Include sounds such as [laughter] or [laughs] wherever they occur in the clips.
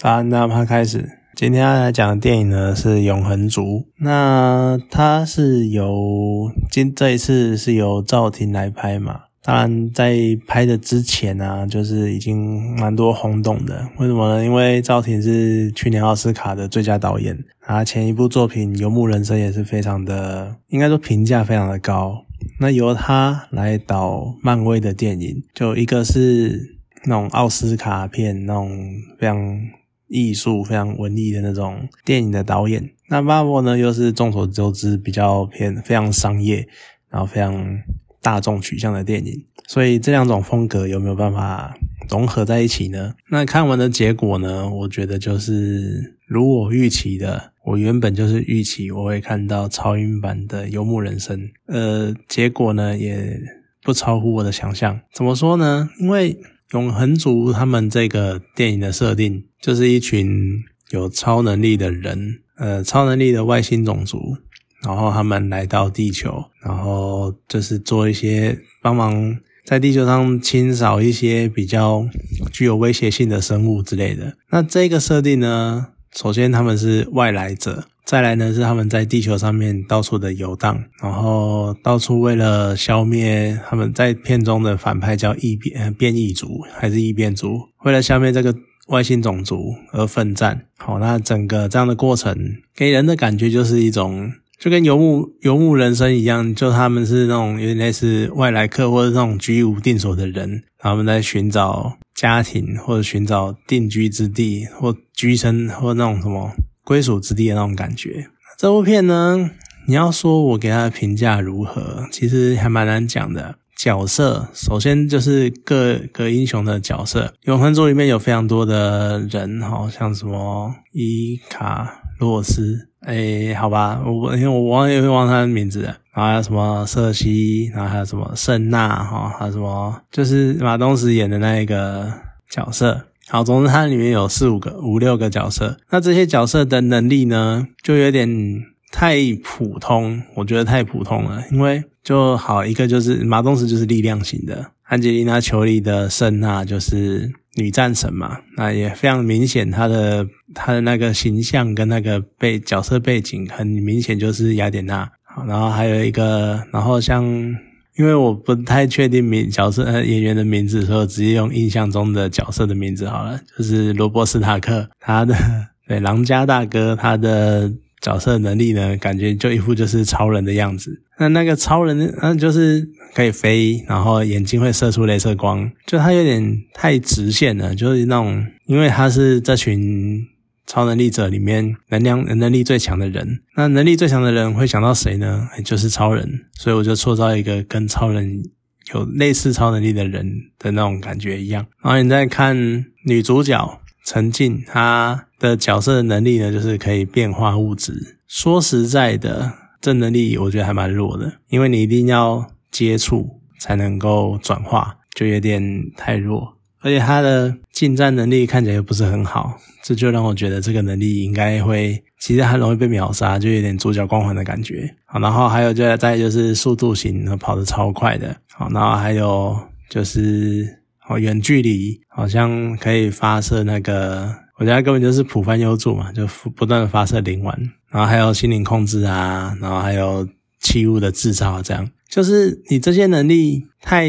早安，那趴开始。今天要来讲的电影呢是《永恒族》，那它是由今这一次是由赵婷来拍嘛？当然，在拍的之前呢，就是已经蛮多轰动的。为什么呢？因为赵婷是去年奥斯卡的最佳导演，他前一部作品《游牧人生》也是非常的，应该说评价非常的高。那由他来导漫威的电影，就一个是那种奥斯卡片，那种非常。艺术非常文艺的那种电影的导演，那 Marvel 呢又是众所周知比较偏非常商业，然后非常大众取向的电影，所以这两种风格有没有办法融合在一起呢？那看完的结果呢？我觉得就是如我预期的，我原本就是预期我会看到超英版的《游牧人生》，呃，结果呢也不超乎我的想象。怎么说呢？因为永恒族他们这个电影的设定就是一群有超能力的人，呃，超能力的外星种族，然后他们来到地球，然后就是做一些帮忙在地球上清扫一些比较具有威胁性的生物之类的。那这个设定呢，首先他们是外来者。再来呢，是他们在地球上面到处的游荡，然后到处为了消灭他们在片中的反派叫异变变异族还是异变族，为了消灭这个外星种族而奋战。好，那整个这样的过程给人的感觉就是一种，就跟游牧游牧人生一样，就他们是那种有点类似外来客或者那种居无定所的人，他们在寻找家庭或者寻找定居之地或居身或那种什么。归属之地的那种感觉。这部片呢，你要说我给他的评价如何，其实还蛮难讲的。角色首先就是各个英雄的角色，《永恒族》里面有非常多的人，好像什么伊卡洛斯，哎，好吧，我因为我忘又忘他的名字，然后还有什么瑟西，然后还有什么圣娜，哈，还有什么就是马东石演的那一个角色。好，总之它里面有四五个、五六个角色，那这些角色的能力呢，就有点太普通，我觉得太普通了。因为就好一个就是马东石就是力量型的，安吉丽娜·裘丽的圣娜就是女战神嘛，那也非常明显，她的她的那个形象跟那个背角色背景很明显就是雅典娜。好，然后还有一个，然后像。因为我不太确定名角色呃演员的名字，所以直接用印象中的角色的名字好了。就是罗伯斯塔克，他的 [laughs] 对狼家大哥，他的角色能力呢，感觉就一副就是超人的样子。那那个超人，那就是可以飞，然后眼睛会射出镭射光，就他有点太直线了，就是那种，因为他是这群。超能力者里面能量能力最强的人，那能力最强的人会想到谁呢？就是超人，所以我就塑造一个跟超人有类似超能力的人的那种感觉一样。然后你再看女主角陈静，她的角色的能力呢，就是可以变化物质。说实在的，这能力我觉得还蛮弱的，因为你一定要接触才能够转化，就有点太弱。而且他的近战能力看起来又不是很好，这就让我觉得这个能力应该会其实很容易被秒杀，就有点主角光环的感觉。好，然后还有就再就是速度型，跑得超快的。好，然后还有就是哦远距离，好像可以发射那个，我觉得根本就是普翻优助嘛，就不断的发射灵丸。然后还有心灵控制啊，然后还有器物的制造，这样就是你这些能力太。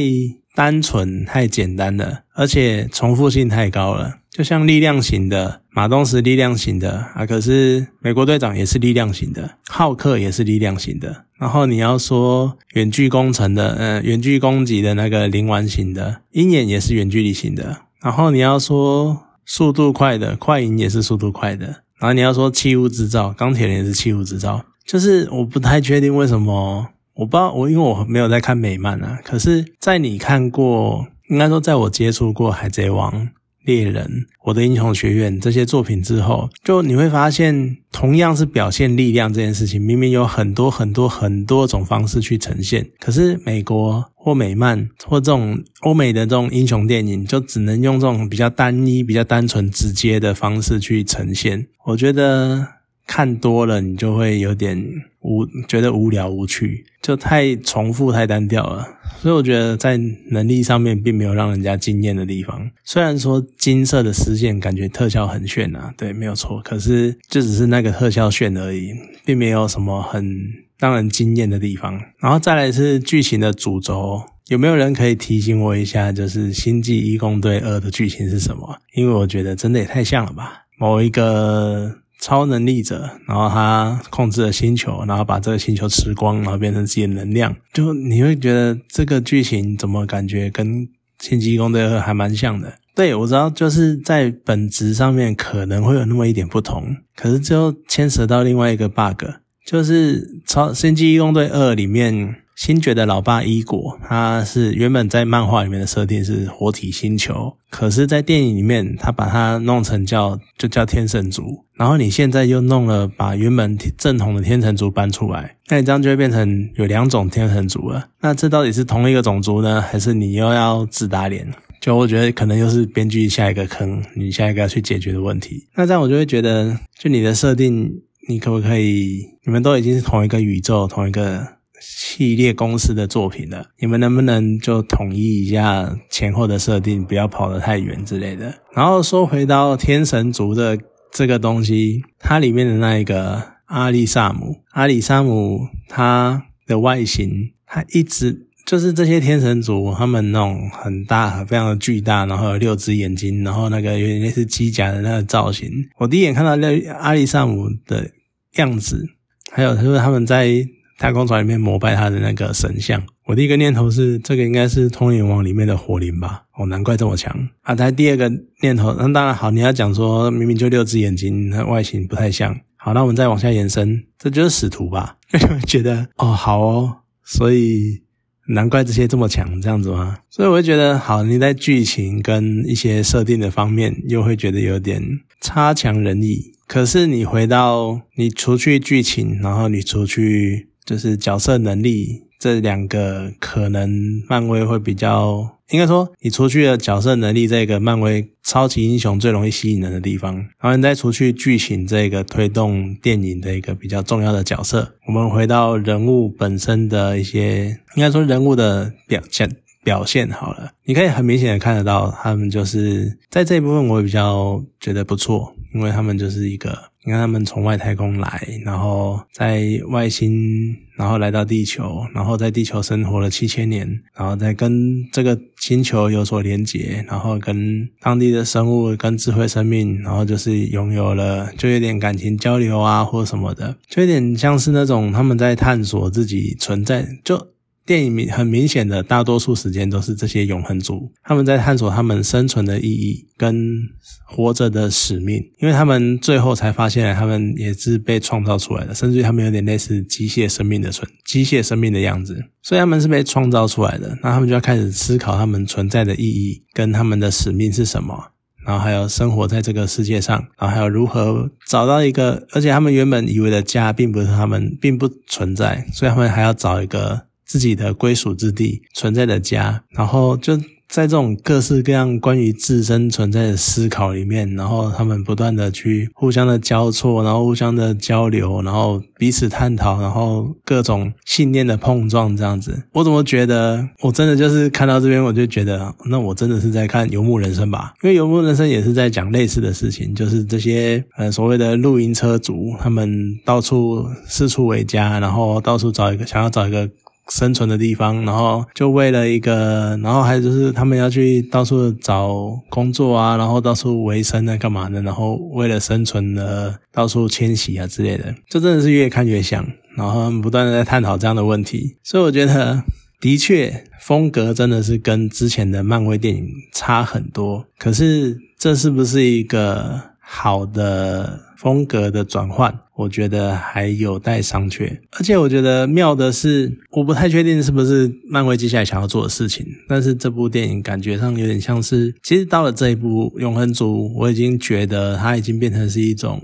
单纯太简单了，而且重复性太高了。就像力量型的马东石，力量型的啊，可是美国队长也是力量型的，浩克也是力量型的。然后你要说远距工程的，呃，远距攻击的那个灵丸型的鹰眼也是远距离型的。然后你要说速度快的快银也是速度快的。然后你要说器物制造，钢铁人也是器物制造。就是我不太确定为什么。我不知道，我因为我没有在看美漫啊。可是，在你看过，应该说，在我接触过《海贼王》《猎人》《我的英雄学院》这些作品之后，就你会发现，同样是表现力量这件事情，明明有很多很多很多种方式去呈现。可是，美国或美漫或这种欧美的这种英雄电影，就只能用这种比较单一、比较单纯、直接的方式去呈现。我觉得看多了，你就会有点。无觉得无聊无趣，就太重复太单调了。所以我觉得在能力上面并没有让人家惊艳的地方。虽然说金色的丝线感觉特效很炫啊，对，没有错。可是就只是那个特效炫而已，并没有什么很让人惊艳的地方。然后再来是剧情的主轴，有没有人可以提醒我一下，就是《星际义工队二》的剧情是什么？因为我觉得真的也太像了吧，某一个。超能力者，然后他控制了星球，然后把这个星球吃光，然后变成自己的能量。就你会觉得这个剧情怎么感觉跟《星际攻队二》还蛮像的？对我知道，就是在本质上面可能会有那么一点不同，可是最后牵扯到另外一个 bug，就是《超星际攻队二》里面。星爵的老爸伊果，他是原本在漫画里面的设定是活体星球，可是，在电影里面，他把它弄成叫就叫天神族。然后你现在又弄了把原本正统的天神族搬出来，那你这样就会变成有两种天神族了。那这到底是同一个种族呢，还是你又要自打脸？就我觉得可能又是编剧下一个坑，你下一个要去解决的问题。那这样我就会觉得，就你的设定，你可不可以？你们都已经是同一个宇宙，同一个。系列公司的作品了，你们能不能就统一一下前后的设定，不要跑得太远之类的？然后说回到天神族的这个东西，它里面的那一个阿里萨姆，阿里萨姆它的外形，它一直就是这些天神族，他们那种很大、非常的巨大，然后有六只眼睛，然后那个有点类似机甲的那个造型。我第一眼看到那阿里萨姆的样子，还有就是他们在。太空船里面膜拜他的那个神像，我第一个念头是这个应该是通灵王里面的火灵吧？哦，难怪这么强啊！他第二个念头，那当然好，你要讲说明明就六只眼睛，那外形不太像。好，那我们再往下延伸，这就是使徒吧？[laughs] 就会觉得哦，好哦，所以难怪这些这么强，这样子吗？所以我会觉得好，你在剧情跟一些设定的方面，又会觉得有点差强人意。可是你回到你除去剧情，然后你除去。就是角色能力这两个，可能漫威会比较，应该说，你除去了角色能力这个漫威超级英雄最容易吸引人的地方，然后你再除去剧情这个推动电影的一个比较重要的角色，我们回到人物本身的一些，应该说人物的表现表现好了，你可以很明显的看得到，他们就是在这一部分我比较觉得不错，因为他们就是一个。你看他们从外太空来，然后在外星，然后来到地球，然后在地球生活了七千年，然后再跟这个星球有所连结，然后跟当地的生物、跟智慧生命，然后就是拥有了，就有点感情交流啊，或什么的，就有点像是那种他们在探索自己存在，就。电影明很明显的，大多数时间都是这些永恒族，他们在探索他们生存的意义跟活着的使命，因为他们最后才发现，他们也是被创造出来的，甚至于他们有点类似机械生命的存机械生命的样子，所以他们是被创造出来的。那他们就要开始思考他们存在的意义跟他们的使命是什么，然后还有生活在这个世界上，然后还有如何找到一个，而且他们原本以为的家并不是他们并不存在，所以他们还要找一个。自己的归属之地存在的家，然后就在这种各式各样关于自身存在的思考里面，然后他们不断的去互相的交错，然后互相的交流，然后彼此探讨，然后各种信念的碰撞，这样子。我怎么觉得，我真的就是看到这边，我就觉得，那我真的是在看《游牧人生》吧？因为《游牧人生》也是在讲类似的事情，就是这些呃所谓的露营车族，他们到处四处为家，然后到处找一个想要找一个。生存的地方，然后就为了一个，然后还有就是他们要去到处找工作啊，然后到处维生啊，干嘛的？然后为了生存的到处迁徙啊之类的，这真的是越看越像。然后他们不断的在探讨这样的问题，所以我觉得的确风格真的是跟之前的漫威电影差很多。可是这是不是一个好的？风格的转换，我觉得还有待商榷。而且我觉得妙的是，我不太确定是不是漫威接下来想要做的事情。但是这部电影感觉上有点像是，其实到了这一部《永恒族》，我已经觉得它已经变成是一种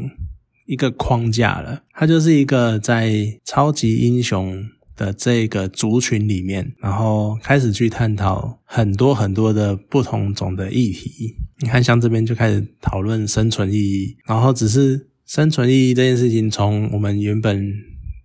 一个框架了。它就是一个在超级英雄的这个族群里面，然后开始去探讨很多很多的不同种的议题。你看，像这边就开始讨论生存意义，然后只是生存意义这件事情，从我们原本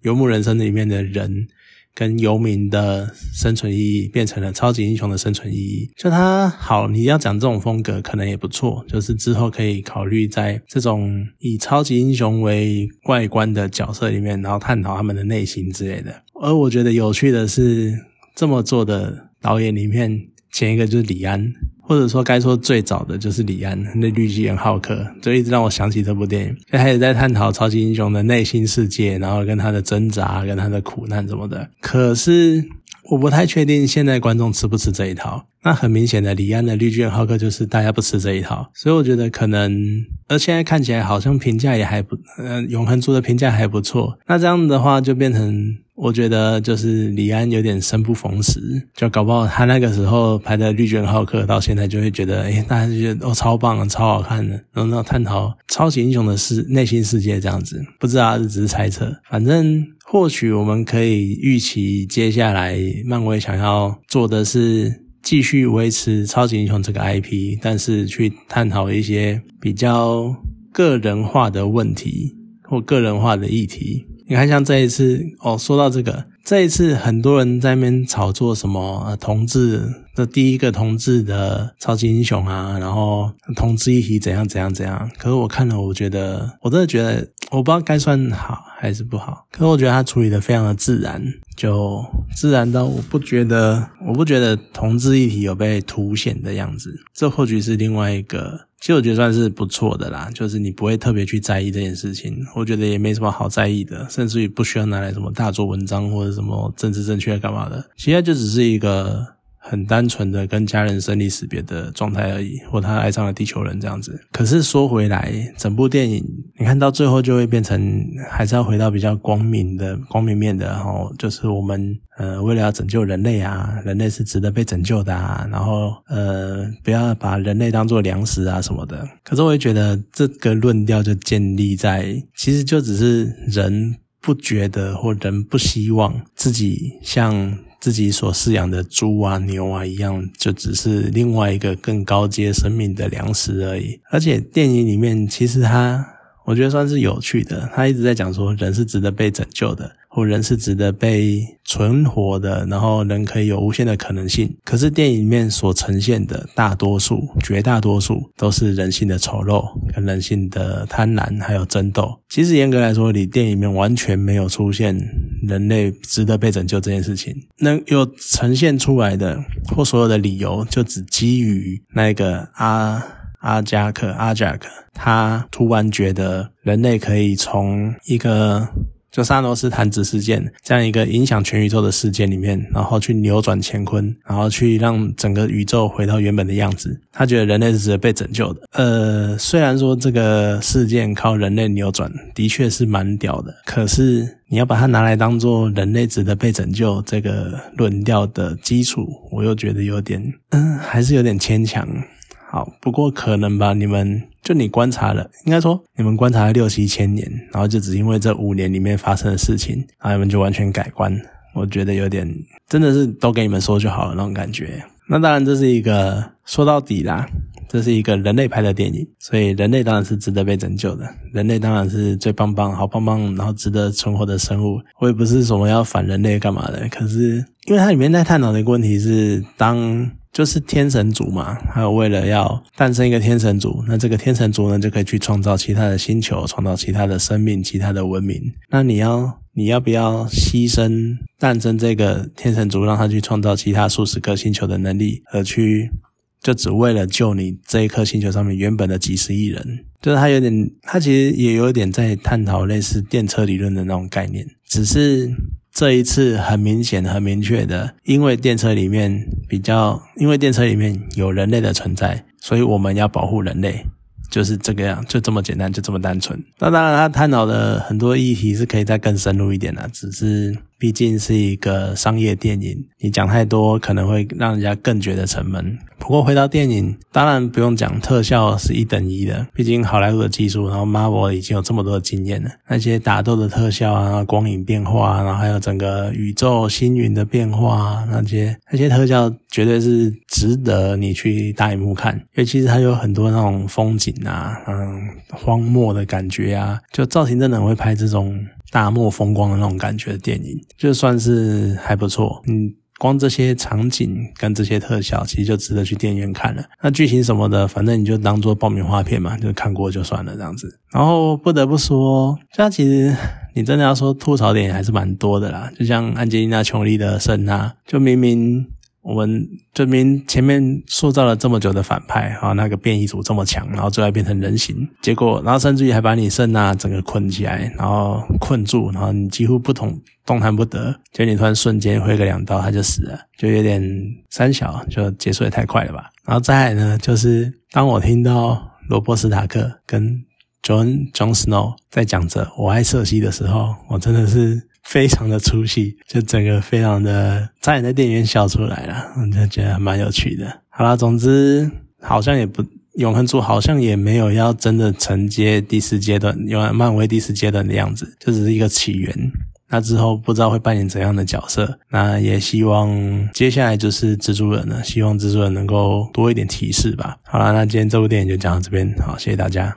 游牧人生里面的人。跟游民的生存意义变成了超级英雄的生存意义，就他好，你要讲这种风格可能也不错，就是之后可以考虑在这种以超级英雄为外观的角色里面，然后探讨他们的内心之类的。而我觉得有趣的是，这么做的导演里面，前一个就是李安。或者说，该说最早的就是李安那绿巨人浩克，就一直让我想起这部电影。他也在探讨超级英雄的内心世界，然后跟他的挣扎、跟他的苦难什么的。可是我不太确定现在观众吃不吃这一套。那很明显的，李安的绿巨人浩克就是大家不吃这一套，所以我觉得可能，而现在看起来好像评价也还不，呃，永恒族的评价还不错。那这样的话就变成。我觉得就是李安有点生不逢时，就搞不好他那个时候拍的《绿巨人浩克》到现在就会觉得，哎，大家就觉得哦超棒，超好看的，然后探讨超级英雄的世内心世界这样子，不知道这只是猜测。反正或许我们可以预期，接下来漫威想要做的是继续维持超级英雄这个 IP，但是去探讨一些比较个人化的问题或个人化的议题。你看，像这一次哦，说到这个，这一次很多人在那边炒作什么同志的第一个同志的超级英雄啊，然后同志一体怎样怎样怎样。可是我看了，我觉得我真的觉得，我不知道该算好还是不好。可是我觉得他处理的非常的自然，就自然到我不觉得，我不觉得同志一体有被凸显的样子。这或许是另外一个。其实我觉得算是不错的啦，就是你不会特别去在意这件事情，我觉得也没什么好在意的，甚至于不需要拿来什么大做文章或者什么政治正确干嘛的，其实就只是一个。很单纯的跟家人生离死别的状态而已，或他爱上了地球人这样子。可是说回来，整部电影你看到最后就会变成，还是要回到比较光明的光明面的，然后就是我们呃为了要拯救人类啊，人类是值得被拯救的啊，然后呃不要把人类当做粮食啊什么的。可是我会觉得这个论调就建立在，其实就只是人不觉得或人不希望自己像。自己所饲养的猪啊、牛啊一样，就只是另外一个更高阶生命的粮食而已。而且电影里面其实它，我觉得算是有趣的，他一直在讲说人是值得被拯救的。或人是值得被存活的，然后人可以有无限的可能性。可是电影里面所呈现的大多数、绝大多数都是人性的丑陋、跟人性的贪婪还有争斗。其实严格来说，你电影里面完全没有出现人类值得被拯救这件事情。能有呈现出来的或所有的理由，就只基于那个阿阿加克阿加克，他突然觉得人类可以从一个。就萨诺斯弹指事件这样一个影响全宇宙的事件里面，然后去扭转乾坤，然后去让整个宇宙回到原本的样子。他觉得人类是值得被拯救的。呃，虽然说这个事件靠人类扭转的确是蛮屌的，可是你要把它拿来当做人类值得被拯救这个论调的基础，我又觉得有点，嗯，还是有点牵强。好，不过可能吧。你们就你观察了，应该说你们观察了六七千年，然后就只因为这五年里面发生的事情，然后你们就完全改观。我觉得有点真的是都给你们说就好了那种感觉。那当然这是一个说到底啦，这是一个人类拍的电影，所以人类当然是值得被拯救的，人类当然是最棒棒、好棒棒，然后值得存活的生物。我也不是什么要反人类干嘛的，可是因为它里面在探讨的一个问题是当。就是天神族嘛，还有为了要诞生一个天神族，那这个天神族呢就可以去创造其他的星球，创造其他的生命、其他的文明。那你要你要不要牺牲诞生这个天神族，让他去创造其他数十个星球的能力，而去就只为了救你这一颗星球上面原本的几十亿人？就是他有点，他其实也有点在探讨类似电车理论的那种概念，只是。这一次很明显、很明确的，因为电车里面比较，因为电车里面有人类的存在，所以我们要保护人类，就是这个样，就这么简单，就这么单纯。那当然，他探讨的很多议题是可以再更深入一点的，只是。毕竟是一个商业电影，你讲太多可能会让人家更觉得沉闷。不过回到电影，当然不用讲特效是一等一的，毕竟好莱坞的技术，然后 Marvel 已经有这么多的经验了。那些打斗的特效啊，光影变化，然后还有整个宇宙星云的变化，那些那些特效绝对是值得你去大荧幕看。因为其实它有很多那种风景啊，嗯，荒漠的感觉啊，就造型真的很会拍这种。大漠风光的那种感觉的电影，就算是还不错。嗯。光这些场景跟这些特效，其实就值得去电影院看了。那剧情什么的，反正你就当做爆米花片嘛，就看过就算了这样子。然后不得不说，它其实你真的要说吐槽点还是蛮多的啦。就像安吉丽娜·琼丽的圣娜，就明明。我们这边前面塑造了这么久的反派啊，那个变异组这么强，然后最后变成人形，结果，然后甚至于还把你圣娜整个困起来，然后困住，然后你几乎不动动弹不得，就你突然瞬间挥个两刀他就死了，就有点三小，就结束也太快了吧。然后再来呢，就是当我听到罗伯斯塔克跟 John John Snow 在讲着我爱瑟西的时候，我真的是。非常的出戏，就整个非常的差点在电影院笑出来了，我就觉得蛮有趣的。好啦，总之好像也不永恒族好像也没有要真的承接第四阶段，有漫威第四阶段的样子，就只是一个起源。那之后不知道会扮演怎样的角色，那也希望接下来就是蜘蛛人了，希望蜘蛛人能够多一点提示吧。好了，那今天这部电影就讲到这边，好，谢谢大家。